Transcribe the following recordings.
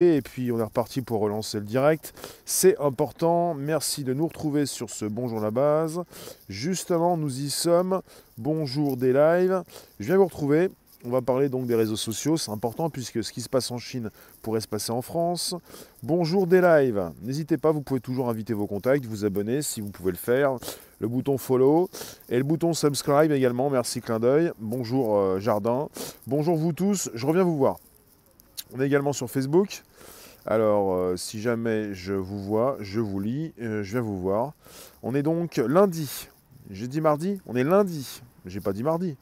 Et puis on est reparti pour relancer le direct. C'est important. Merci de nous retrouver sur ce Bonjour la base. Justement, nous y sommes. Bonjour des lives. Je viens vous retrouver. On va parler donc des réseaux sociaux. C'est important puisque ce qui se passe en Chine pourrait se passer en France. Bonjour des lives. N'hésitez pas, vous pouvez toujours inviter vos contacts, vous abonner si vous pouvez le faire. Le bouton follow et le bouton subscribe également. Merci, clin d'œil. Bonjour euh, Jardin. Bonjour vous tous. Je reviens vous voir. On est également sur Facebook. Alors, euh, si jamais je vous vois, je vous lis, euh, je viens vous voir. On est donc lundi. J'ai dit mardi On est lundi. J'ai pas dit mardi.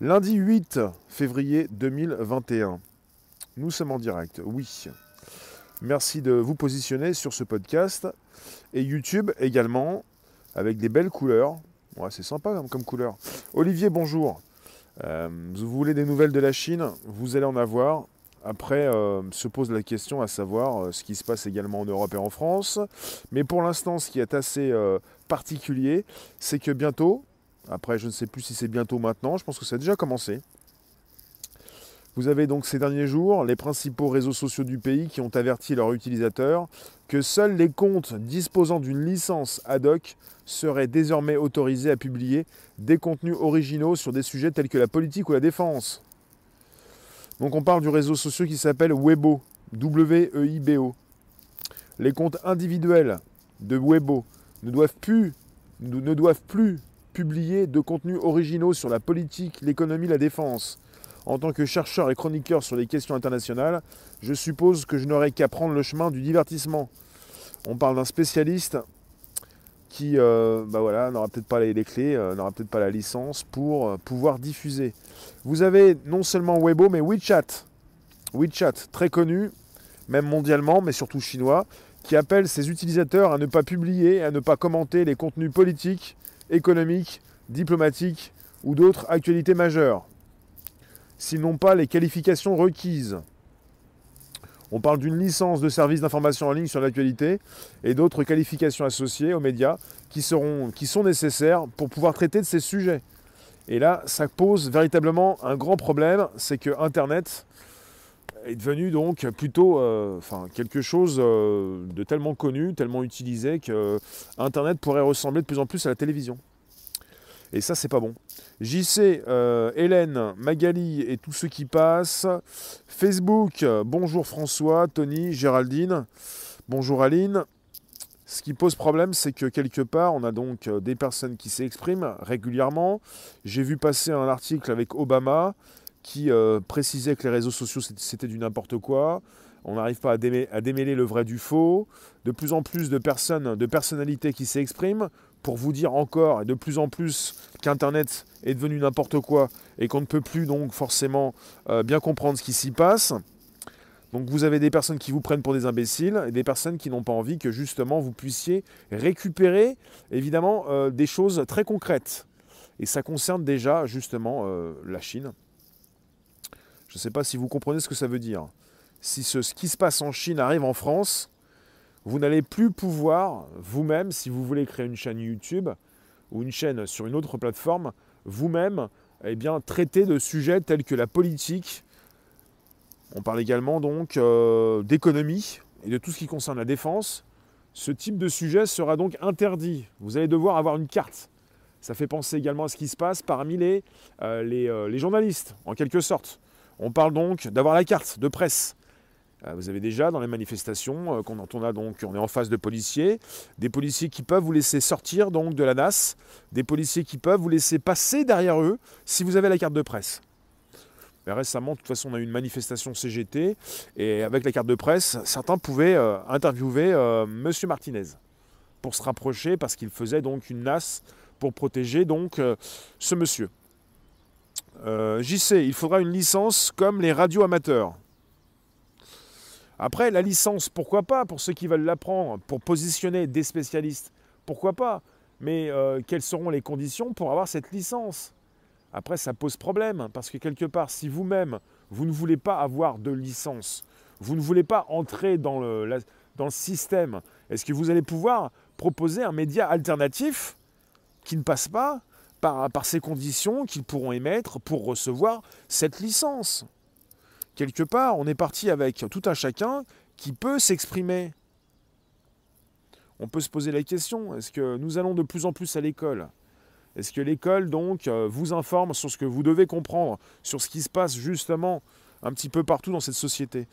Lundi 8 février 2021. Nous sommes en direct, oui. Merci de vous positionner sur ce podcast. Et YouTube également, avec des belles couleurs. Ouais, c'est sympa comme couleur. Olivier, bonjour. Euh, vous voulez des nouvelles de la Chine? Vous allez en avoir. Après, euh, se pose la question à savoir euh, ce qui se passe également en Europe et en France. Mais pour l'instant, ce qui est assez euh, particulier, c'est que bientôt, après je ne sais plus si c'est bientôt maintenant, je pense que ça a déjà commencé. Vous avez donc ces derniers jours les principaux réseaux sociaux du pays qui ont averti leurs utilisateurs que seuls les comptes disposant d'une licence ad hoc seraient désormais autorisés à publier des contenus originaux sur des sujets tels que la politique ou la défense. Donc on parle du réseau social qui s'appelle Weibo, W-E-I-B-O. Les comptes individuels de Weibo ne doivent plus, ne doivent plus publier de contenus originaux sur la politique, l'économie, la défense. En tant que chercheur et chroniqueur sur les questions internationales, je suppose que je n'aurai qu'à prendre le chemin du divertissement. On parle d'un spécialiste qui euh, bah n'aura peut-être pas les, les clés, euh, n'aura peut-être pas la licence pour euh, pouvoir diffuser. Vous avez non seulement Weibo, mais WeChat. WeChat, très connu, même mondialement, mais surtout chinois, qui appelle ses utilisateurs à ne pas publier, à ne pas commenter les contenus politiques, économiques, diplomatiques ou d'autres actualités majeures, s'ils n'ont pas les qualifications requises. On parle d'une licence de service d'information en ligne sur l'actualité et d'autres qualifications associées aux médias qui, sont nécessaires pour pouvoir traiter de ces sujets. Et là, ça pose véritablement un grand problème, c'est que Internet est devenu donc plutôt euh, quelque chose euh, de tellement connu, tellement utilisé que Internet pourrait ressembler de plus en plus à la télévision. Et ça, c'est pas bon. JC, euh, Hélène, Magali et tous ceux qui passent. Facebook, bonjour François, Tony, Géraldine. Bonjour Aline. Ce qui pose problème, c'est que quelque part, on a donc euh, des personnes qui s'expriment régulièrement. J'ai vu passer un article avec Obama qui euh, précisait que les réseaux sociaux, c'était du n'importe quoi. On n'arrive pas à, démêler, le vrai du faux. De plus en plus de personnes, de personnalités qui s'expriment pour vous dire encore et de plus en plus qu'Internet est devenu n'importe quoi et qu'on ne peut plus donc forcément euh, bien comprendre ce qui s'y passe. Donc vous avez des personnes qui vous prennent pour des imbéciles et des personnes qui n'ont pas envie que justement vous puissiez récupérer évidemment euh, des choses très concrètes. Et ça concerne déjà justement euh, la Chine. Je ne sais pas si vous comprenez ce que ça veut dire. Si ce, qui se passe en Chine arrive en France, vous n'allez plus pouvoir, vous-même, si vous voulez créer une chaîne YouTube ou une chaîne sur une autre plateforme, vous-même, eh traiter de sujets tels que la politique. On parle également donc euh, d'économie et de tout ce qui concerne la défense. Ce type de sujet sera donc interdit. Vous allez devoir avoir une carte. Ça fait penser également à ce qui se passe parmi les, euh, euh, journalistes, en quelque sorte. On parle donc d'avoir la carte de presse. Vous avez déjà dans les manifestations, quand on a donc, on est en face de policiers, des policiers qui peuvent vous laisser sortir de la NAS, des policiers qui peuvent vous laisser passer derrière eux si vous avez la carte de presse. Mais récemment, de toute façon, on a eu une manifestation CGT et avec la carte de presse, certains pouvaient euh, interviewer euh, Monsieur Martinez pour se rapprocher parce qu'il faisait donc une NAS pour protéger donc euh, ce monsieur. Euh, JC, il faudra une licence comme les radios amateurs. Après, la licence, pourquoi pas, pour ceux qui veulent l'apprendre, pour positionner des spécialistes, pourquoi pas? Mais quelles seront les conditions pour avoir cette licence? Après, ça pose problème, parce que quelque part, si vous-même, vous ne voulez pas avoir de licence, vous ne voulez pas entrer dans le, système, est-ce que vous allez pouvoir proposer un média alternatif qui ne passe pas par ces conditions qu'ils pourront émettre pour recevoir cette licence? Quelque part, on est parti avec tout un chacun qui peut s'exprimer. On peut se poser la question, est-ce que nous allons de plus en plus à l'école? Est-ce que l'école, donc, euh, vous informe sur ce que vous devez comprendre, sur ce qui se passe justement un petit peu partout dans cette société?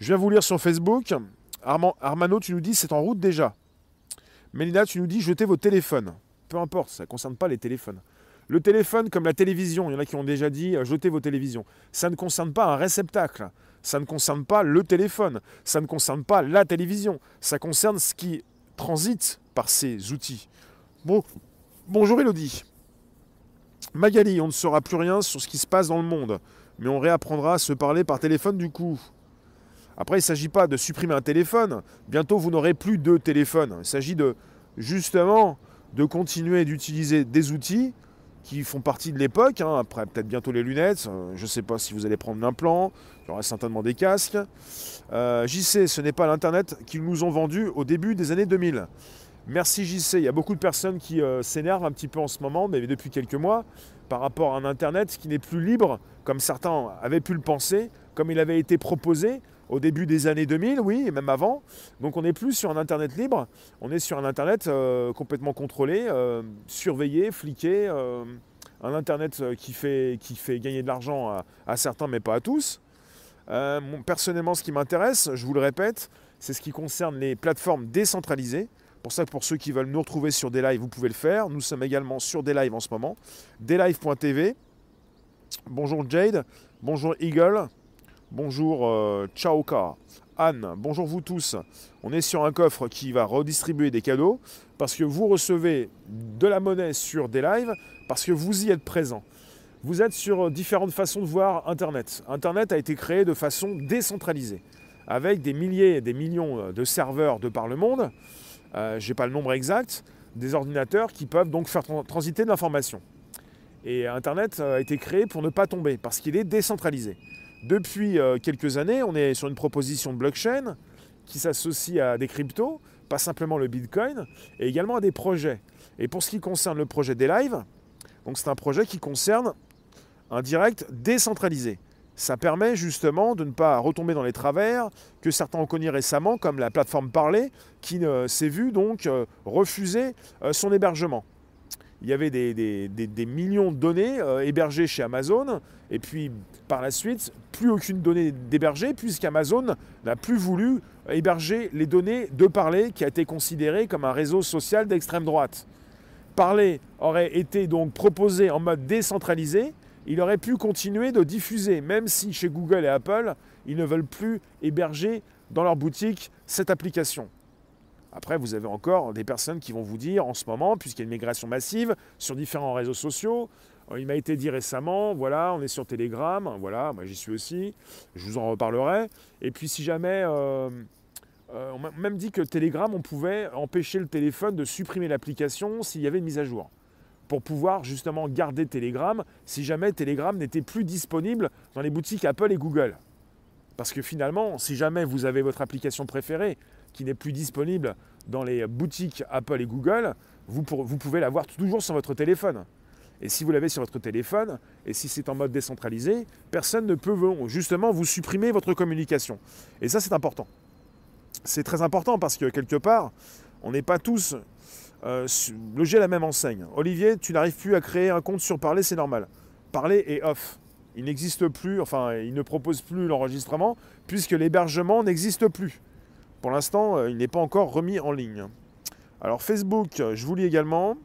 Je viens vous lire sur Facebook. Armano, tu nous dis, c'est en route déjà. Mélina, tu nous dis, jetez vos téléphones. Peu importe, ça ne concerne pas les téléphones. Le téléphone, comme la télévision, il y en a qui ont déjà dit euh, jetez vos télévisions. Ça ne concerne pas un réceptacle. Ça ne concerne pas le téléphone. Ça ne concerne pas la télévision. Ça concerne ce qui transite par ces outils. Bon, bonjour Elodie. Magali, on ne saura plus rien sur ce qui se passe dans le monde, mais on réapprendra à se parler par téléphone du coup. Après, il ne s'agit pas de supprimer un téléphone. Bientôt, vous n'aurez plus de téléphone. Il s'agit de justement de continuer d'utiliser des outils qui font partie de l'époque. Hein. Après, peut-être bientôt les lunettes. Euh, je ne sais pas si vous allez prendre l'implant. Il y aura certainement des casques. Euh, JC, ce n'est pas l'Internet qu'ils nous ont vendu au début des années 2000. Merci JC. Il y a beaucoup de personnes qui euh, s'énervent un petit peu en ce moment, mais depuis quelques mois, par rapport à un Internet qui n'est plus libre, comme certains avaient pu le penser, comme il avait été proposé au début des années 2000, oui, et même avant. Donc on n'est plus sur un Internet libre, on est sur un Internet euh, complètement contrôlé, euh, surveillé, fliqué, un Internet qui fait gagner de l'argent à, certains, mais pas à tous. personnellement, ce qui m'intéresse, je vous le répète, c'est ce qui concerne les plateformes décentralisées. Pour ça pour ceux qui veulent nous retrouver sur des lives, vous pouvez le faire. Nous sommes également sur des lives en ce moment. Deslives.tv. Bonjour Jade. Bonjour Eagle. Bonjour euh, Chaoka, Anne, bonjour vous tous. On est sur un coffre qui va redistribuer des cadeaux parce que vous recevez de la monnaie sur des lives parce que vous y êtes présent. Vous êtes sur différentes façons de voir Internet. Internet a été créé de façon décentralisée avec des milliers et des millions de serveurs de par le monde. Euh, Je n'ai pas le nombre exact, des ordinateurs qui peuvent donc faire transiter de l'information. Et Internet a été créé pour ne pas tomber parce qu'il est décentralisé. Depuis euh, quelques années, on est sur une proposition de blockchain qui s'associe à des cryptos, pas simplement le Bitcoin, et également à des projets. Et pour ce qui concerne le projet des lives, c'est un projet qui concerne un direct décentralisé. Ça permet justement de ne pas retomber dans les travers que certains ont connus récemment, comme la plateforme Parler, qui s'est vue donc euh, refuser euh, son hébergement il y avait des, millions de données euh, hébergées chez Amazon, et puis par la suite, plus aucune donnée d'hébergée, puisqu'Amazon n'a plus voulu héberger les données de Parler, qui a été considéré comme un réseau social d'extrême droite. Parler aurait été donc proposé en mode décentralisé, il aurait pu continuer de diffuser, même si chez Google et Apple, ils ne veulent plus héberger dans leur boutique cette application. Après, vous avez encore des personnes qui vont vous dire en ce moment, puisqu'il y a une migration massive sur différents réseaux sociaux, euh, il m'a été dit récemment, voilà, on est sur Telegram, voilà, moi j'y suis aussi, je vous en reparlerai. Et puis si jamais, euh, euh, on m'a même dit que Telegram, on pouvait empêcher le téléphone de supprimer l'application s'il y avait une mise à jour, pour pouvoir justement garder Telegram si jamais Telegram n'était plus disponible dans les boutiques Apple et Google. Parce que finalement, si jamais vous avez votre application préférée qui n'est plus disponible dans les boutiques Apple et Google, vous, pouvez l'avoir toujours sur votre téléphone. Et si vous l'avez sur votre téléphone, et si c'est en mode décentralisé, personne ne peut justement vous supprimer votre communication. Et ça, c'est important. C'est très important parce que quelque part, on n'est pas tous euh, logés à la même enseigne. Olivier, tu n'arrives plus à créer un compte sur Parler, c'est normal. Parler est off. Il n'existe plus, enfin, il ne propose plus l'enregistrement puisque l'hébergement n'existe plus. Pour l'instant, euh, il n'est pas encore remis en ligne. Alors Facebook, je vous lis également.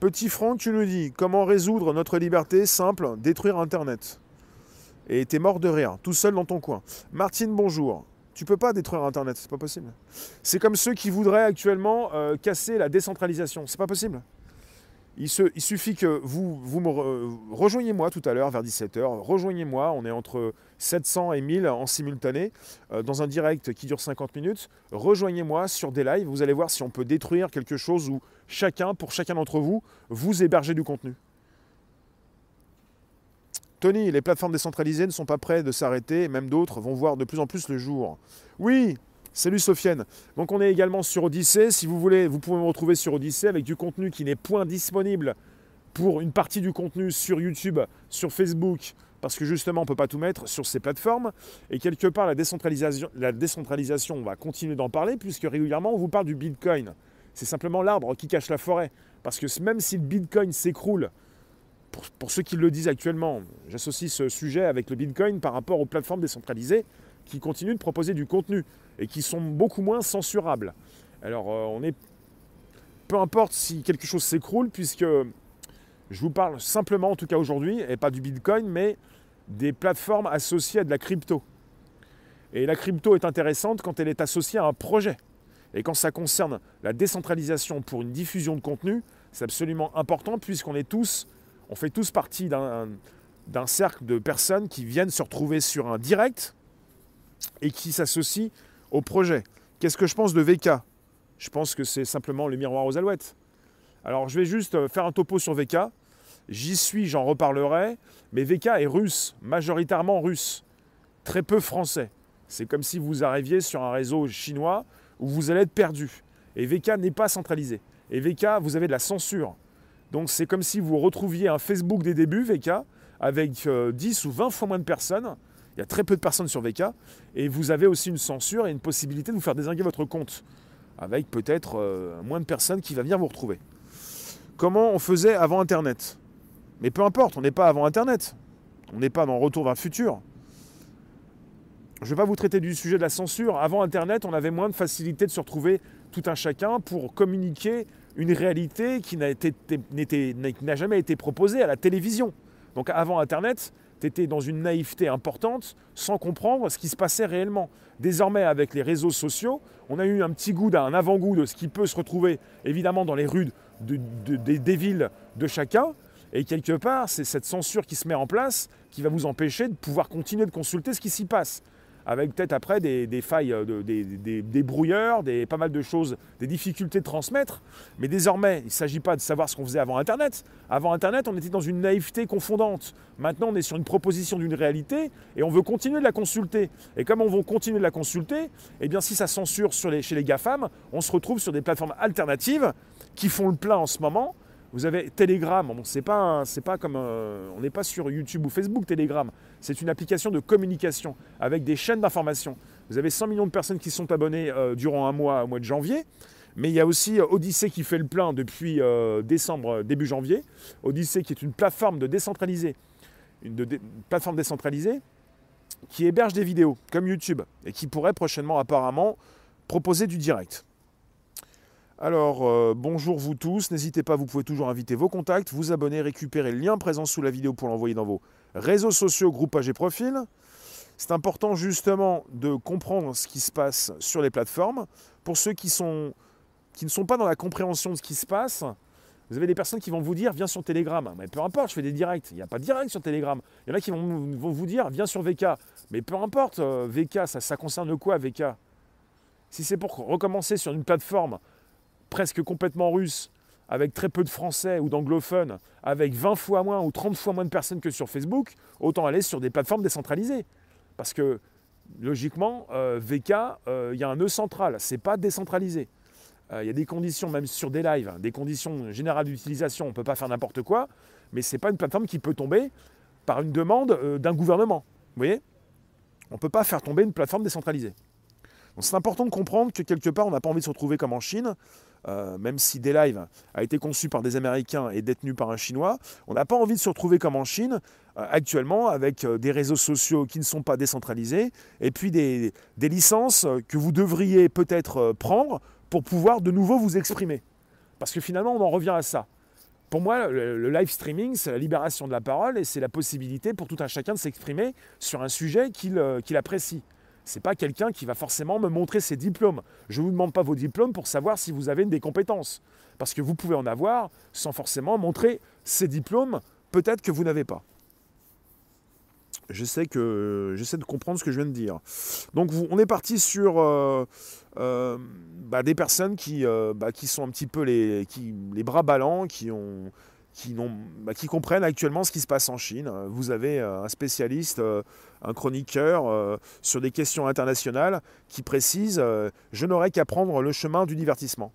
Petit Franck, tu nous dis comment résoudre notre liberté simple, détruire Internet? Et t'es mort de rire, tout seul dans ton coin. Martine, bonjour. Tu peux pas détruire Internet, c'est pas possible. C'est comme ceux qui voudraient actuellement euh, casser la décentralisation, c'est pas possible. Il, suffit que vous, me rejoignez-moi tout à l'heure vers 17h. Rejoignez-moi, on est entre 700 et 1000 en simultané euh, dans un direct qui dure 50 minutes. Rejoignez-moi sur des lives, vous allez voir si on peut détruire quelque chose où chacun, pour chacun d'entre vous, vous hébergez du contenu. Tony, les plateformes décentralisées ne sont pas prêtes de s'arrêter, même d'autres vont voir de plus en plus le jour. Oui, Salut Sofiane. Donc on est également sur Odyssée. Si vous voulez, vous pouvez me retrouver sur Odyssée avec du contenu qui n'est point disponible pour une partie du contenu sur YouTube, sur Facebook, parce que justement, on ne peut pas tout mettre sur ces plateformes. Et quelque part, la décentralisation, la décentralisation on va continuer d'en parler, puisque régulièrement, on vous parle du Bitcoin. C'est simplement l'arbre qui cache la forêt. Parce que même si le Bitcoin s'écroule, pour, ceux qui le disent actuellement, j'associe ce sujet avec le Bitcoin par rapport aux plateformes décentralisées qui continuent de proposer du contenu et qui sont beaucoup moins censurables. Alors, euh, on est. Peu importe si quelque chose s'écroule, puisque je vous parle simplement, en tout cas aujourd'hui, et pas du Bitcoin, mais des plateformes associées à de la crypto. Et la crypto est intéressante quand elle est associée à un projet. Et quand ça concerne la décentralisation pour une diffusion de contenu, c'est absolument important puisqu'on est tous, on fait tous partie d'un cercle de personnes qui viennent se retrouver sur un direct et qui s'associent au projet. Qu'est-ce que je pense de VK Je pense que c'est simplement le miroir aux alouettes. Alors je vais juste euh, faire un topo sur VK. J'y suis, j'en reparlerai. Mais VK est russe, majoritairement russe. Très peu français. C'est comme si vous arriviez sur un réseau chinois où vous allez être perdu. Et VK n'est pas centralisé. Et VK, vous avez de la censure. Donc c'est comme si vous retrouviez un Facebook des débuts, VK, avec 10 euh, ou 20 fois moins de personnes. Il y a très peu de personnes sur VK. Et vous avez aussi une censure et une possibilité de vous faire désinguer votre compte. Avec peut-être euh, moins de personnes qui va venir vous retrouver comment on faisait avant Internet? Mais peu importe, on n'est pas avant Internet. On n'est pas dans Retour vers le futur. Je ne vais pas vous traiter du sujet de la censure. Avant Internet, on avait moins de facilité de se retrouver tout un chacun pour communiquer une réalité qui n'a jamais été proposée à la télévision. Donc avant Internet, tu étais dans une naïveté importante sans comprendre ce qui se passait réellement. Désormais, avec les réseaux sociaux, on a eu un petit goût, un avant-goût de ce qui peut se retrouver évidemment dans les rues des villes de chacun. Et quelque part, c'est cette censure qui se met en place qui va vous empêcher de pouvoir continuer de consulter ce qui s'y passe avec peut-être après des, failles, euh, des, brouilleurs, des, pas mal de choses, des difficultés de transmettre. Mais désormais, il ne s'agit pas de savoir ce qu'on faisait avant Internet. Avant Internet, on était dans une naïveté confondante. Maintenant, on est sur une proposition d'une réalité et on veut continuer de la consulter. Et comme on veut continuer de la consulter, eh bien, si ça censure sur les, chez les GAFAM, on se retrouve sur des plateformes alternatives qui font le plein en ce moment vous avez Telegram, bon, c'est pas, c'est pas comme, euh, on n'est pas sur YouTube ou Facebook Telegram, c'est une application de communication avec des chaînes d'information. Vous avez 100 millions de personnes qui sont abonnées euh, durant un mois, au mois de janvier, mais il y a aussi euh, Odyssey qui fait le plein depuis décembre, début janvier. Odyssey qui est une plateforme de décentralisée, une plateforme décentralisée qui héberge des vidéos comme YouTube et qui pourrait prochainement apparemment proposer du direct. Alors, euh, bonjour vous tous, n'hésitez pas, vous pouvez toujours inviter vos contacts, vous abonner, récupérer le lien présent sous la vidéo pour l'envoyer dans vos réseaux sociaux, groupages et profils. C'est important justement de comprendre ce qui se passe sur les plateformes. Pour ceux qui, ne sont pas dans la compréhension de ce qui se passe, vous avez des personnes qui vont vous dire viens sur Telegram. Mais peu importe, je fais des directs. Il n'y a pas de direct sur Telegram. Il y en a qui vont, vous dire viens sur VK. Mais peu importe, euh, VK, ça, ça concerne quoi VK Si c'est pour recommencer sur une plateforme presque complètement russe, avec très peu de français ou d'anglophones, avec 20 fois moins ou 30 fois moins de personnes que sur Facebook, autant aller sur des plateformes décentralisées. Parce que logiquement, euh, VK, euh, il y a un nœud central, c'est pas décentralisé. Euh, il y a des conditions, même sur des lives, des conditions générales d'utilisation, on ne peut pas faire n'importe quoi, mais ce n'est pas une plateforme qui peut tomber par une demande d'un gouvernement. Vous voyez? On ne peut pas faire tomber une plateforme décentralisée. Donc c'est important de comprendre que quelque part, on n'a pas envie de se retrouver comme en Chine, euh, même si D-Live a été conçu par des Américains et détenu par un Chinois, on n'a pas envie de se retrouver comme en Chine euh, actuellement avec euh, des réseaux sociaux qui ne sont pas décentralisés et puis des, licences que vous devriez peut-être prendre pour pouvoir de nouveau vous exprimer. Parce que finalement, on en revient à ça. Pour moi, le, live streaming, c'est la libération de la parole et c'est la possibilité pour tout un chacun de s'exprimer sur un sujet qu'il apprécie n'est pas quelqu'un qui va forcément me montrer ses diplômes. Je ne vous demande pas vos diplômes pour savoir si vous avez des compétences. Parce que vous pouvez en avoir sans forcément montrer ces diplômes, peut-être que vous n'avez pas. J'essaie, que, j'essaie de comprendre ce que je viens de dire. Donc on est parti sur euh, euh, bah, des personnes qui, euh, bah, qui sont un petit peu les bras ballants, qui ont, bah, qui, comprennent actuellement ce qui se passe en Chine. Vous avez euh, un spécialiste, euh, un chroniqueur euh, sur des questions internationales qui précise Je n'aurai qu'à prendre le chemin du divertissement.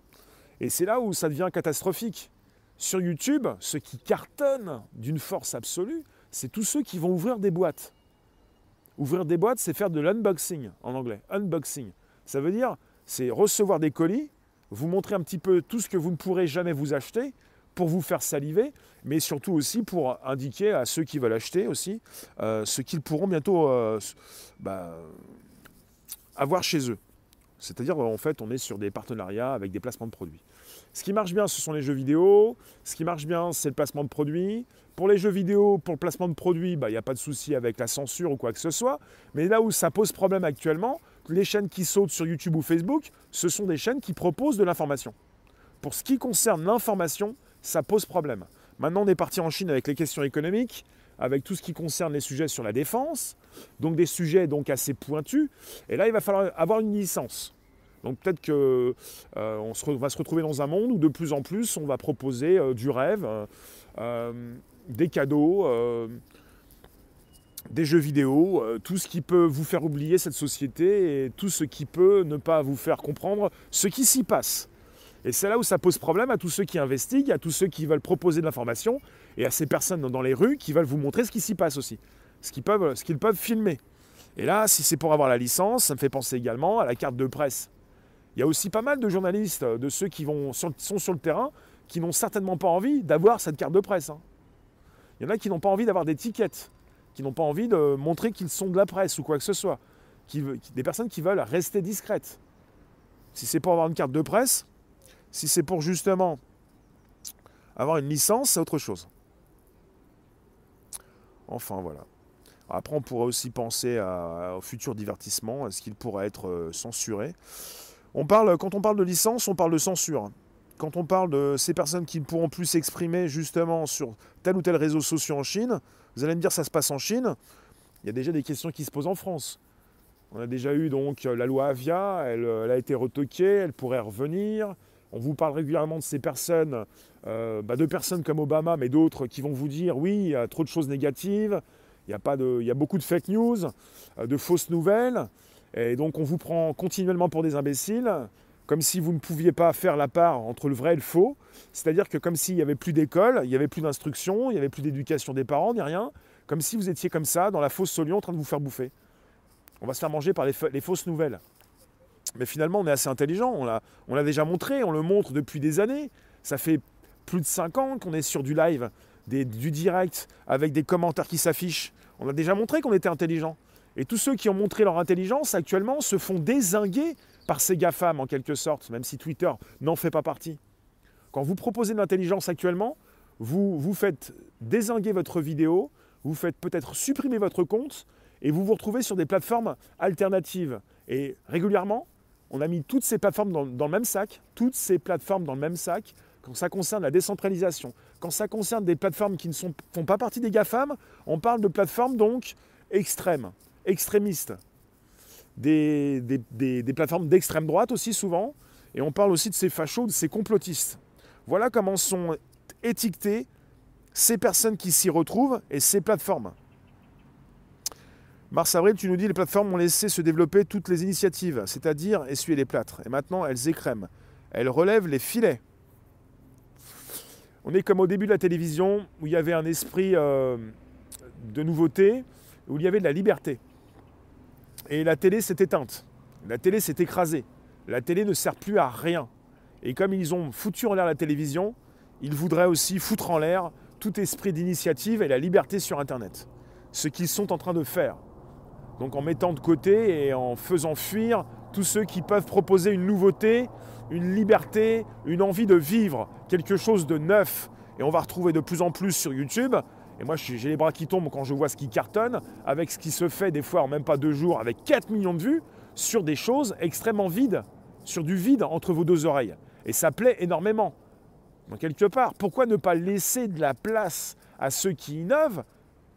Et c'est là où ça devient catastrophique. Sur YouTube, ce qui cartonne d'une force absolue, c'est tous ceux qui vont ouvrir des boîtes. Ouvrir des boîtes, c'est faire de l'unboxing en anglais. Unboxing. Ça veut dire, c'est recevoir des colis, vous montrer un petit peu tout ce que vous ne pourrez jamais vous acheter pour vous faire saliver, mais surtout aussi pour indiquer à ceux qui veulent acheter aussi euh, ce qu'ils pourront bientôt euh, bah, avoir chez eux. C'est-à-dire, en fait, on est sur des partenariats avec des placements de produits. Ce qui marche bien, ce sont les jeux vidéo. Ce qui marche bien, c'est le placement de produits. Pour les jeux vidéo, pour le placement de produits, bah, il n'y a pas de souci avec la censure ou quoi que ce soit. Mais là où ça pose problème actuellement, les chaînes qui sautent sur YouTube ou Facebook, ce sont des chaînes qui proposent de l'information. Pour ce qui concerne l'information, ça pose problème. Maintenant, on est parti en Chine avec les questions économiques avec tout ce qui concerne les sujets sur la défense, donc des sujets donc assez pointus. Et là, il va falloir avoir une licence. Donc peut-être qu'on euh, va se retrouver dans un monde où de plus en plus on va proposer euh, du rêve, euh, des cadeaux, des jeux vidéo, tout ce qui peut vous faire oublier cette société et tout ce qui peut ne pas vous faire comprendre ce qui s'y passe. Et c'est là où ça pose problème à tous ceux qui investiguent, à tous ceux qui veulent proposer de l'information et à ces personnes dans les rues qui veulent vous montrer ce qui s'y passe aussi, ce qu'ils peuvent, ce peuvent filmer. Et là, si c'est pour avoir la licence, ça me fait penser également à la carte de presse. Il y a aussi pas mal de journalistes, de ceux qui vont sont sur le terrain, qui n'ont certainement pas envie d'avoir cette carte de presse. Hein. Il y en a qui n'ont pas envie d'avoir des tickets, qui n'ont pas envie de montrer qu'ils sont de la presse ou quoi que ce soit. Des personnes qui veulent rester discrètes. Si c'est pour avoir une carte de presse, si c'est pour justement avoir une licence, c'est autre chose. Enfin voilà. Après, on pourrait aussi penser au futur divertissement. Est-ce qu'il pourrait être euh, censuré? On parle, Quand on parle de licence, on parle de censure. Quand on parle de ces personnes qui ne pourront plus s'exprimer justement sur tel ou tel réseau social en Chine, vous allez me dire ça se passe en Chine? Il y a déjà des questions qui se posent en France. On a déjà eu donc la loi Avia, elle, elle a été retoquée, elle pourrait revenir. On vous parle régulièrement de ces personnes, euh, bah, de personnes comme Obama, mais d'autres qui vont vous dire oui, il y a trop de choses négatives, il y a, beaucoup de fake news, euh, de fausses nouvelles, et donc on vous prend continuellement pour des imbéciles, comme si vous ne pouviez pas faire la part entre le vrai et le faux. C'est-à-dire que comme s'il n'y avait plus d'école, il n'y avait plus d'instruction, il n'y avait plus d'éducation des parents, ni rien, comme si vous étiez comme ça, dans la fausse solion, en train de vous faire bouffer. On va se faire manger par les fausses nouvelles. Mais finalement, on est assez intelligent. On l'a, on l'a déjà montré, on le montre depuis des années. Ça fait plus de 5 ans qu'on est sur du live, du direct, avec des commentaires qui s'affichent. On a déjà montré qu'on était intelligent. Et tous ceux qui ont montré leur intelligence actuellement se font désinguer par ces GAFAM en quelque sorte, même si Twitter n'en fait pas partie. Quand vous proposez de l'intelligence actuellement, vous vous faites désinguer votre vidéo, vous faites peut-être supprimer votre compte et vous vous retrouvez sur des plateformes alternatives. Et régulièrement, on a mis toutes ces plateformes dans, le même sac, toutes ces plateformes dans le même sac, quand ça concerne la décentralisation, quand ça concerne des plateformes qui ne font pas partie des GAFAM, on parle de plateformes donc extrêmes, extrémistes. Des, des plateformes d'extrême droite aussi souvent, et on parle aussi de ces fachos, de ces complotistes. Voilà comment sont étiquetées ces personnes qui s'y retrouvent et ces plateformes. Mars-avril, tu nous dis les plateformes ont laissé se développer toutes les initiatives, c'est-à-dire essuyer les plâtres. Et maintenant, elles écrèment. Elles relèvent les filets. On est comme au début de la télévision, où il y avait un esprit euh, de nouveauté, où il y avait de la liberté. Et la télé s'est éteinte. La télé s'est écrasée. La télé ne sert plus à rien. Et comme ils ont foutu en l'air la télévision, ils voudraient aussi foutre en l'air tout esprit d'initiative et la liberté sur Internet. Ce qu'ils sont en train de faire. Donc en mettant de côté et en faisant fuir tous ceux qui peuvent proposer une nouveauté, une liberté, une envie de vivre quelque chose de neuf. Et on va retrouver de plus en plus sur YouTube. Et moi, j'ai les bras qui tombent quand je vois ce qui cartonne, avec ce qui se fait des fois en même pas deux jours, avec 4 millions de vues, sur des choses extrêmement vides, sur du vide entre vos deux oreilles. Et ça plaît énormément. Donc quelque part, pourquoi ne pas laisser de la place à ceux qui innovent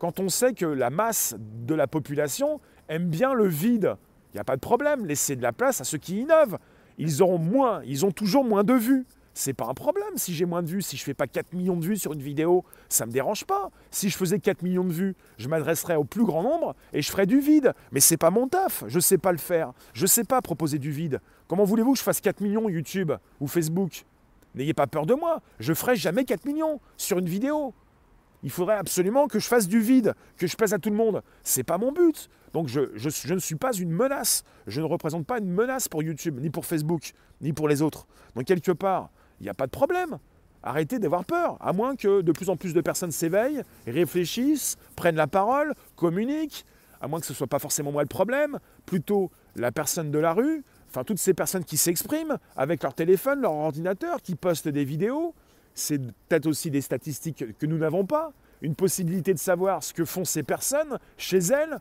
quand on sait que la masse de la population aiment bien le vide. Il n'y a pas de problème, laissez de la place à ceux qui innovent. Ils auront moins, ils ont toujours moins de vues. C'est pas un problème si j'ai moins de vues. Si je fais pas 4 millions de vues sur une vidéo, ça me dérange pas. Si je faisais 4 millions de vues, je m'adresserais au plus grand nombre et je ferais du vide. Mais c'est pas mon taf. Je sais pas le faire. Je sais pas proposer du vide. Comment voulez-vous que je fasse 4 millions YouTube ou Facebook? N'ayez pas peur de moi. Je ferai jamais 4 millions sur une vidéo. il faudrait absolument que je fasse du vide, que je plaise à tout le monde. C'est pas mon but. Donc je, ne suis pas une menace. Je ne représente pas une menace pour YouTube, ni pour Facebook, ni pour les autres. Donc quelque part, il n'y a pas de problème. Arrêtez d'avoir peur, à moins que de plus en plus de personnes s'éveillent, réfléchissent, prennent la parole, communiquent, à moins que ce ne soit pas forcément moi le problème, plutôt la personne de la rue, enfin toutes ces personnes qui s'expriment avec leur téléphone, leur ordinateur, qui postent des vidéos. C'est peut-être aussi des statistiques que nous n'avons pas, une possibilité de savoir ce que font ces personnes chez elles,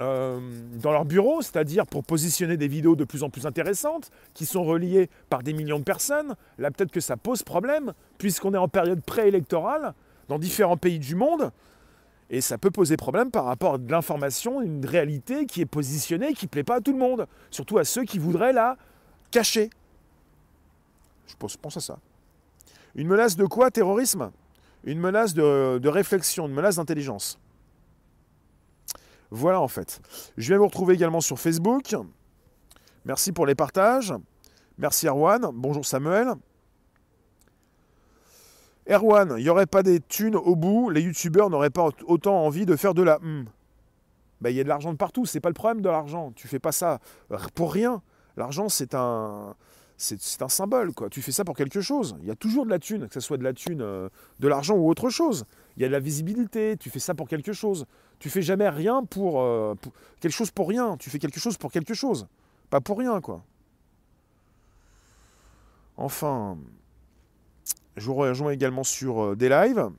euh, dans leur bureau, c'est-à-dire pour positionner des vidéos de plus en plus intéressantes, qui sont reliées par des millions de personnes, là peut-être que ça pose problème, puisqu'on est en période préélectorale dans différents pays du monde, et ça peut poser problème par rapport à de l'information, une réalité qui est positionnée, qui ne plaît pas à tout le monde, surtout à ceux qui voudraient la cacher. Je pense, à ça. Une menace de quoi Terrorisme? Une menace de réflexion, une menace d'intelligence. Voilà en fait. Je viens vous retrouver également sur Facebook. Merci pour les partages. Merci Erwan. Bonjour Samuel. Erwan, il n'y aurait pas des thunes au bout, les youtubeurs n'auraient pas autant envie de faire de la ben, Il y a de l'argent de partout, c'est pas le problème de l'argent. Tu fais pas ça pour rien. L'argent, c'est un, c'est un symbole, quoi. Tu fais ça pour quelque chose. Il y a toujours de la thune, que ce soit de la thune, euh, de l'argent ou autre chose. Il y a de la visibilité, tu fais ça pour quelque chose. Tu fais jamais rien pour, euh, quelque chose pour rien. Tu fais quelque chose pour quelque chose. Pas pour rien, quoi. Enfin, je vous rejoins également sur euh, des lives.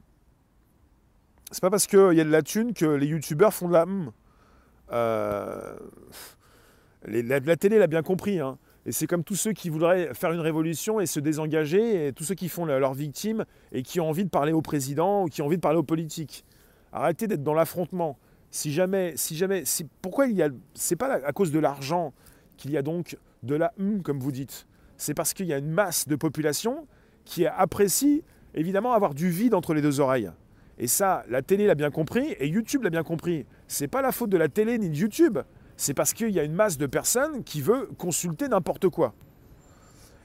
C'est pas parce qu'il y a de la thune que les youtubeurs font de la... Hmm. la, la, télé l'a bien compris. Hein. Et c'est comme tous ceux qui voudraient faire une révolution et se désengager, tous ceux qui font leurs victimes et qui ont envie de parler au président ou qui ont envie de parler aux politiques. Arrêtez d'être dans l'affrontement. Si jamais, si jamais, pourquoi il y a, c'est pas à cause de l'argent qu'il y a donc de la hum, comme vous dites. C'est parce qu'il y a une masse de population qui apprécie évidemment avoir du vide entre les deux oreilles. Et ça, la télé l'a bien compris et YouTube l'a bien compris. C'est pas la faute de la télé ni de YouTube c'est parce qu'il y a une masse de personnes qui veut consulter n'importe quoi.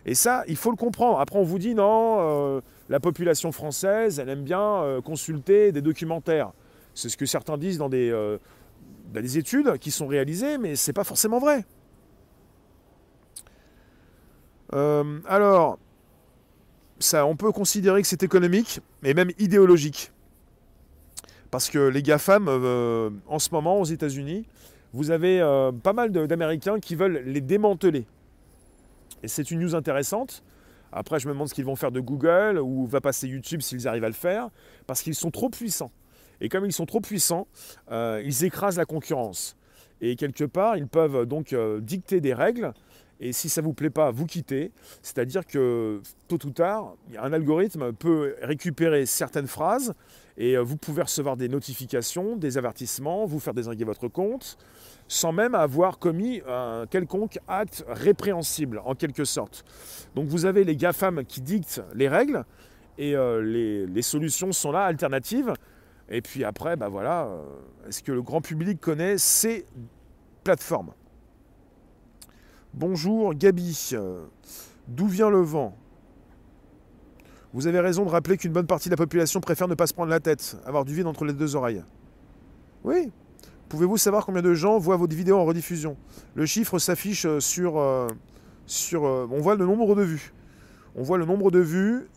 Et ça, il faut le comprendre. Après, on vous dit non, euh, la population française, elle aime bien euh, consulter des documentaires. C'est ce que certains disent dans des, euh, des études qui sont réalisées, mais ce n'est pas forcément vrai. alors, ça, on peut considérer que c'est économique, mais même idéologique. Parce que les GAFAM, en ce moment, aux États-Unis, vous avez euh, pas mal d'Américains qui veulent les démanteler. Et c'est une news intéressante. Après, je me demande ce qu'ils vont faire de Google ou va passer YouTube s'ils arrivent à le faire, parce qu'ils sont trop puissants. Et comme ils sont trop puissants, euh, ils écrasent la concurrence. Et quelque part, ils peuvent donc euh, dicter des règles. Et si ça ne vous plaît pas, vous quittez. C'est-à-dire que tôt ou tard, un algorithme peut récupérer certaines phrases et vous pouvez recevoir des notifications, des avertissements, vous faire désinguer votre compte sans même avoir commis un quelconque acte répréhensible, en quelque sorte. Donc vous avez les GAFAM qui dictent les règles, et euh, les, solutions sont là, alternatives. Et puis après, bah voilà, euh, est-ce que le grand public connaît ces plateformes? Bonjour Gabi, d'où vient le vent? Vous avez raison de rappeler qu'une bonne partie de la population préfère ne pas se prendre la tête, avoir du vide entre les deux oreilles. Oui, Pouvez-vous savoir combien de gens voient votre vidéo en rediffusion? Le chiffre s'affiche euh, sur... Euh, euh, on voit le nombre de vues. On voit le nombre de vues.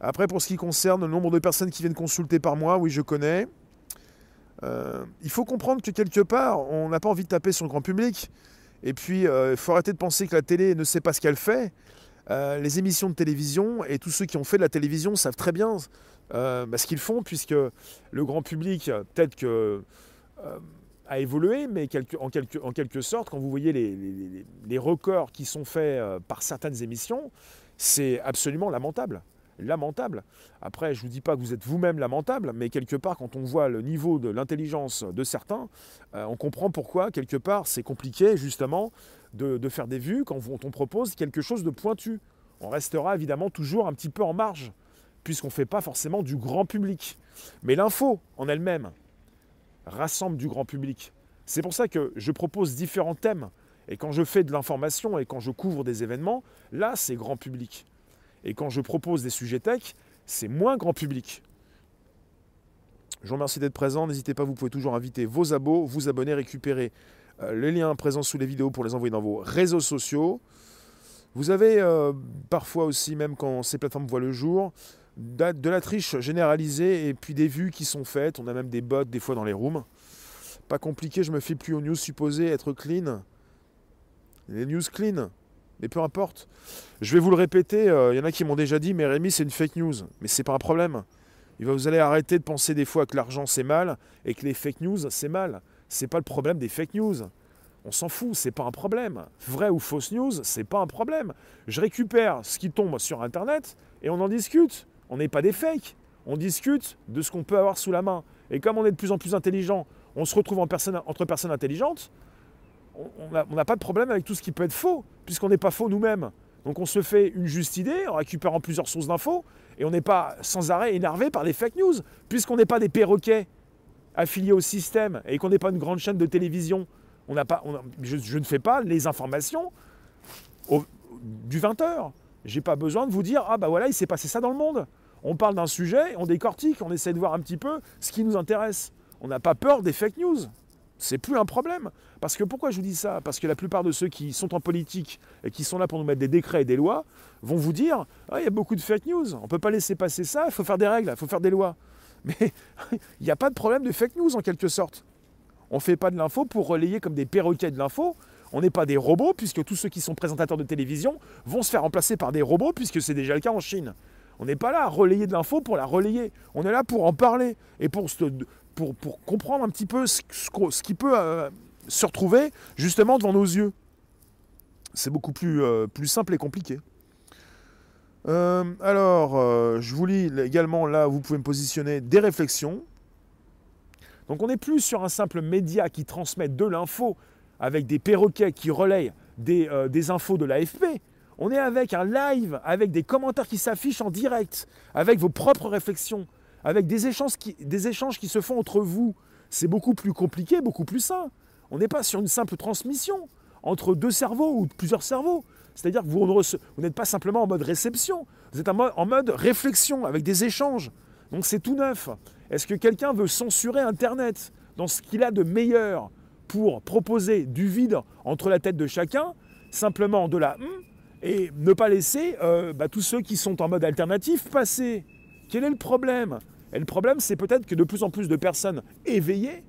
Après, pour ce qui concerne le nombre de personnes qui viennent consulter par mois, oui, je connais. il faut comprendre que quelque part, on n'a pas envie de taper sur le grand public. Et puis, il faut arrêter de penser que la télé ne sait pas ce qu'elle fait. les émissions de télévision et tous ceux qui ont fait de la télévision savent très bien bah, ce qu'ils font, puisque le grand public, peut-être que a évolué, mais en, quelque, sorte, quand vous voyez les, records qui sont faits euh, par certaines émissions, c'est absolument lamentable. Lamentable. Après, je ne vous dis pas que vous êtes vous-même lamentable, mais quelque part, quand on voit le niveau de l'intelligence de certains, euh, on comprend pourquoi, quelque part, c'est compliqué, justement, de, faire des vues quand on propose quelque chose de pointu. On restera évidemment toujours un petit peu en marge, puisqu'on ne fait pas forcément du grand public. Mais l'info en elle-même, rassemble du grand public. C'est pour ça que je propose différents thèmes. Et quand je fais de l'information et quand je couvre des événements, là, c'est grand public. Et quand je propose des sujets tech, c'est moins grand public. Je vous remercie d'être présent. N'hésitez pas, vous pouvez toujours inviter vos abos, vous abonner, récupérer euh, les liens présents sous les vidéos pour les envoyer dans vos réseaux sociaux. Vous avez euh, parfois aussi, même quand ces plateformes voient le jour, de la triche généralisée et puis des vues qui sont faites. On a même des bots des fois dans les rooms. Pas compliqué, je me fais plus aux news supposées être clean. Les news clean, mais peu importe. Je vais vous le répéter, il euh, y en a qui m'ont déjà dit, mais Rémi, c'est une fake news. Mais c'est pas un problème. Vous allez arrêter de penser des fois que l'argent c'est mal et que les fake news c'est mal. C'est pas le problème des fake news. On s'en fout, c'est pas un problème. Vrai ou fausse news, c'est pas un problème. Je récupère ce qui tombe sur internet et on en discute. On n'est pas des fakes. On discute de ce qu'on peut avoir sous la main. Et comme on est de plus en plus intelligent, on se retrouve entre personnes intelligentes, on n'a pas de problème avec tout ce qui peut être faux, puisqu'on n'est pas faux nous-mêmes. Donc on se fait une juste idée en récupérant plusieurs sources d'infos, et on n'est pas sans arrêt énervé par les fake news, puisqu'on n'est pas des perroquets affiliés au système, et qu'on n'est pas une grande chaîne de télévision. On pas, je, ne fais pas les informations du 20h. J'ai pas besoin de vous dire, ah bah voilà, il s'est passé ça dans le monde. On parle d'un sujet, on décortique, on essaie de voir un petit peu ce qui nous intéresse. On n'a pas peur des fake news. C'est plus un problème. Parce que pourquoi je vous dis ça? Parce que la plupart de ceux qui sont en politique et qui sont là pour nous mettre des décrets et des lois vont vous dire ah, il y a beaucoup de fake news, on ne peut pas laisser passer ça, il faut faire des règles, il faut faire des lois. Mais il n'y a pas de problème de fake news en quelque sorte. On ne fait pas de l'info pour relayer comme des perroquets de l'info. On n'est pas des robots, puisque tous ceux qui sont présentateurs de télévision vont se faire remplacer par des robots, puisque c'est déjà le cas en Chine. On n'est pas là à relayer de l'info pour la relayer. On est là pour en parler et pour, pour, comprendre un petit peu ce, qui peut euh, se retrouver justement devant nos yeux. C'est beaucoup plus, euh, simple et compliqué. Euh, alors, je vous lis également là, vous pouvez me positionner des réflexions. Donc on n'est plus sur un simple média qui transmet de l'info avec des perroquets qui relayent des infos de l'AFP. On est avec un live, avec des commentaires qui s'affichent en direct, avec vos propres réflexions, avec des échanges qui, se font entre vous. C'est beaucoup plus compliqué, beaucoup plus sain. On n'est pas sur une simple transmission entre deux cerveaux ou plusieurs cerveaux. C'est-à-dire que vous, vous n'êtes pas simplement en mode réception, vous êtes en mode, réflexion avec des échanges. Donc c'est tout neuf. Est-ce que quelqu'un veut censurer Internet dans ce qu'il a de meilleur pour proposer du vide entre la tête de chacun, simplement de la hum et ne pas laisser euh, bah, tous ceux qui sont en mode alternatif passer quel est le problème? Et le problème, c'est peut-être que de plus en plus de personnes éveillées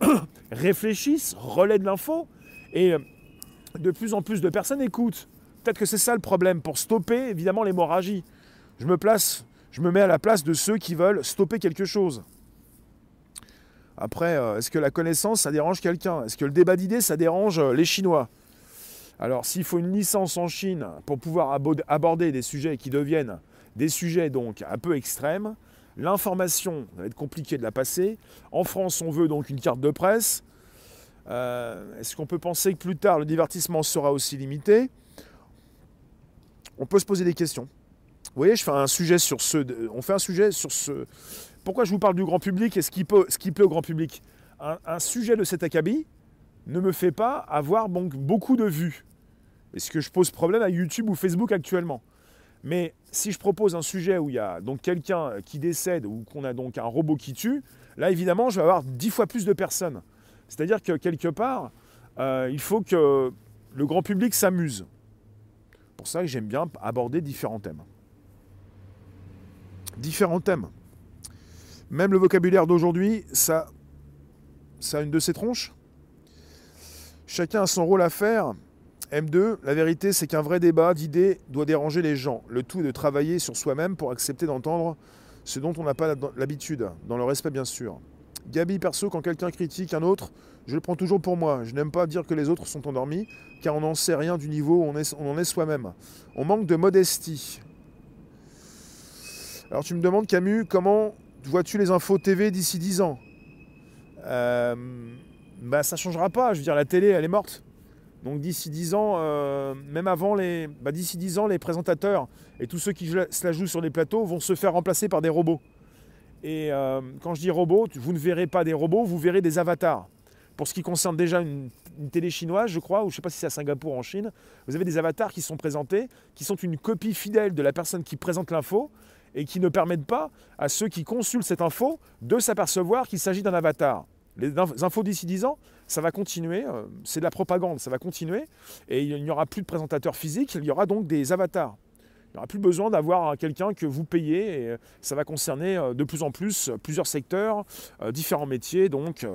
réfléchissent, relaient de l'info, et euh, de plus en plus de personnes écoutent. Peut-être que c'est ça le problème, pour stopper évidemment l'hémorragie. Je me place, je me mets à la place de ceux qui veulent stopper quelque chose. Après, euh, est-ce que la connaissance, ça dérange quelqu'un? Est-ce que le débat d'idées, ça dérange euh, les Chinois? Alors, s'il faut une licence en Chine pour pouvoir aborder des sujets qui deviennent des sujets donc un peu extrêmes. L'information va être compliqué de la passer. En France, on veut donc une carte de presse. Euh, est-ce qu'on peut penser que plus tard, le divertissement sera aussi limité? On peut se poser des questions. Vous voyez, je fais un sujet sur ce. On fait un sujet sur ce. Pourquoi je vous parle du grand public et ce qui, peut, plaît au grand public? Un, sujet de cet acabit ne me fait pas avoir beaucoup de vues. Est-ce que je pose problème à YouTube ou Facebook actuellement? Mais si je propose un sujet où il y a donc quelqu'un qui décède ou qu'on a donc un robot qui tue, là évidemment je vais avoir dix fois plus de personnes. C'est-à-dire que quelque part, euh, il faut que le grand public s'amuse. Pour ça que j'aime bien aborder différents thèmes. Différents thèmes. Même le vocabulaire d'aujourd'hui, ça, ça a une de ses tronches. Chacun a son rôle à faire. M2, la vérité c'est qu'un vrai débat d'idées doit déranger les gens. Le tout est de travailler sur soi-même pour accepter d'entendre ce dont on n'a pas l'habitude, dans le respect bien sûr. Gabi, perso, quand quelqu'un critique un autre, je le prends toujours pour moi. Je n'aime pas dire que les autres sont endormis, car on n'en sait rien du niveau où on, en est soi-même. On manque de modestie. Alors tu me demandes, Camus, comment vois-tu les infos TV d'ici 10 ans? Euh, bah, Ça changera pas. Je veux dire, la télé, elle est morte. Donc d'ici 10 ans, euh, même avant les. Bah, d'ici 10 ans, les présentateurs et tous ceux qui se la jouent sur les plateaux vont se faire remplacer par des robots. Et euh, quand je dis robots, vous ne verrez pas des robots, vous verrez des avatars. Pour ce qui concerne déjà une, télé chinoise, je crois, ou je ne sais pas si c'est à Singapour ou en Chine, vous avez des avatars qui sont présentés, qui sont une copie fidèle de la personne qui présente l'info. et qui ne permettent pas à ceux qui consultent cette info de s'apercevoir qu'il s'agit d'un avatar. Les infos d'ici 10 ans, ça va continuer, euh, c'est de la propagande, ça va continuer, et il n'y aura plus de présentateurs physiques, il y aura donc des avatars. Il n'y aura plus besoin d'avoir quelqu'un que vous payez, et euh, ça va concerner euh, de plus en plus plusieurs secteurs, différents métiers. Donc,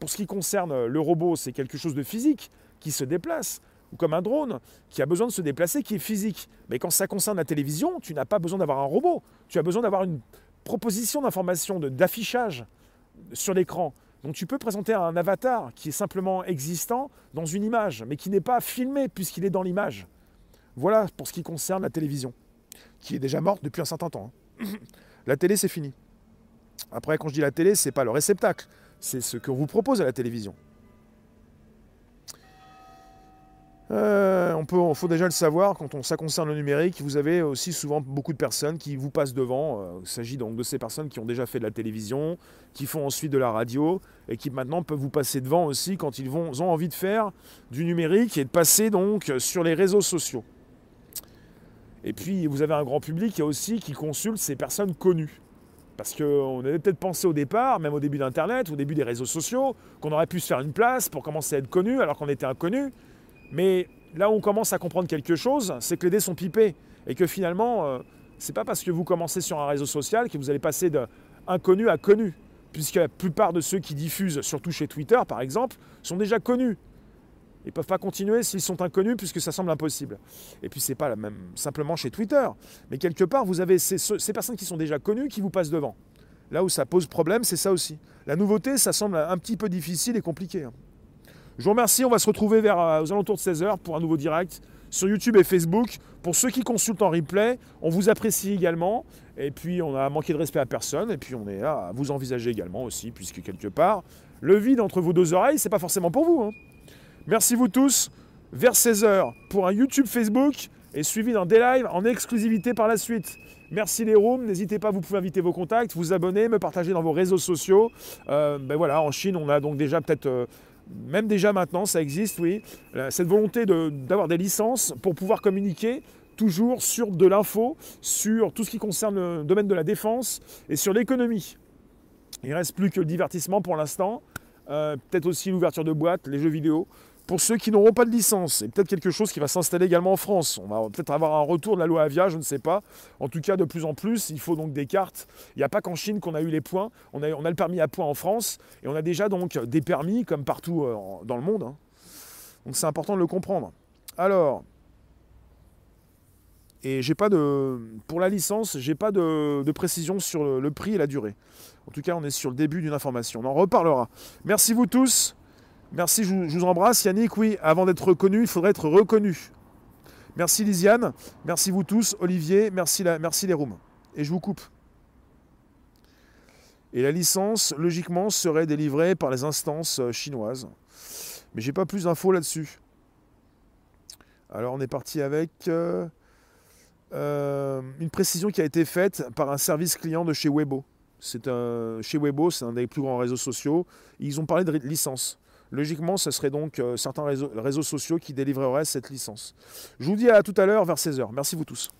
pour ce qui concerne le robot, c'est quelque chose de physique qui se déplace ou comme un drone qui a besoin de se déplacer, qui est physique. Mais quand ça concerne la télévision, tu n'as pas besoin d'avoir un robot. Tu as besoin d'avoir une proposition d'information, d'affichage sur l'écran. Donc tu peux présenter un avatar qui est simplement existant dans une image, mais qui n'est pas filmé puisqu'il est dans l'image. Voilà pour ce qui concerne la télévision, qui est déjà morte depuis un certain temps. Hein. La télé, c'est fini. Après, quand je dis la télé, c'est pas le réceptacle, c'est ce que vous propose à la télévision. Euh, on peut, faut déjà le savoir, quand on, ça concerne le numérique, vous avez aussi souvent beaucoup de personnes qui vous passent devant. Euh, il s'agit donc de ces personnes qui ont déjà fait de la télévision, qui font ensuite de la radio, et qui maintenant peuvent vous passer devant aussi quand ils vont, ont envie de faire du numérique et de passer donc sur les réseaux sociaux. Et puis vous avez un grand public aussi qui consulte ces personnes connues. Parce qu'on avait peut-être pensé au départ, même au début d'Internet, au début des réseaux sociaux, qu'on aurait pu se faire une place pour commencer à être connu alors qu'on était inconnu. Mais là où on commence à comprendre quelque chose, c'est que les dés sont pipés. Et que finalement, euh, c'est pas parce que vous commencez sur un réseau social que vous allez passer d'inconnu à connu. Puisque la plupart de ceux qui diffusent, surtout chez Twitter par exemple, sont déjà connus. Ils ne peuvent pas continuer s'ils sont inconnus puisque ça semble impossible. Et puis c'est pas la même simplement chez Twitter. Mais quelque part, vous avez ces, ces personnes qui sont déjà connues qui vous passent devant. Là où ça pose problème, c'est ça aussi. La nouveauté, ça semble un petit peu difficile et compliqué. Je vous remercie, on va se retrouver vers, euh, aux alentours de 16h pour un nouveau direct sur YouTube et Facebook. Pour ceux qui consultent en replay, on vous apprécie également. Et puis on a manqué de respect à personne. Et puis on est là à vous envisager également aussi, puisque quelque part, le vide entre vos deux oreilles, c'est pas forcément pour vous. Hein. Merci vous tous. Vers 16h pour un YouTube Facebook et suivi d'un D-Live en exclusivité par la suite. Merci les rooms, n'hésitez pas, vous pouvez inviter vos contacts, vous abonner, me partager dans vos réseaux sociaux. Euh, ben voilà, en Chine, on a donc déjà peut-être euh, même déjà maintenant, ça existe, oui, cette volonté d'avoir des licences pour pouvoir communiquer toujours sur de l'info, sur tout ce qui concerne le domaine de la défense et sur l'économie. Il ne reste plus que le divertissement pour l'instant, euh, peut-être aussi l'ouverture de boîtes, les jeux vidéo pour ceux qui n'auront pas de licence. Et peut-être quelque chose qui va s'installer également en France. On va peut-être avoir un retour de la loi Avia, je ne sais pas. En tout cas, de plus en plus, il faut donc des cartes. Il n'y a pas qu'en Chine qu'on a eu les points. On a, le permis à points en France. Et on a déjà donc des permis, comme partout euh, dans le monde. Hein. Donc c'est important de le comprendre. Alors, et j'ai pas de. Pour la licence, j'ai pas de, précision sur le prix et la durée. En tout cas, on est sur le début d'une information. On en reparlera. Merci vous tous. Merci, je vous, embrasse. Yannick, oui, avant d'être reconnu, il faudrait être reconnu. Merci Lisiane, merci vous tous. Olivier, merci, merci les rooms. Et je vous coupe. Et la licence, logiquement, serait délivrée par les instances euh, chinoises. Mais j'ai pas plus d'infos là-dessus. Alors on est parti avec euh, euh, une précision qui a été faite par un service client de chez Weibo. Chez Weibo, c'est un des plus grands réseaux sociaux. Ils ont parlé de licence. Logiquement, ce serait donc euh, certains réseaux, sociaux qui délivreraient cette licence. Je vous dis à tout à l'heure vers 16h. Merci vous tous.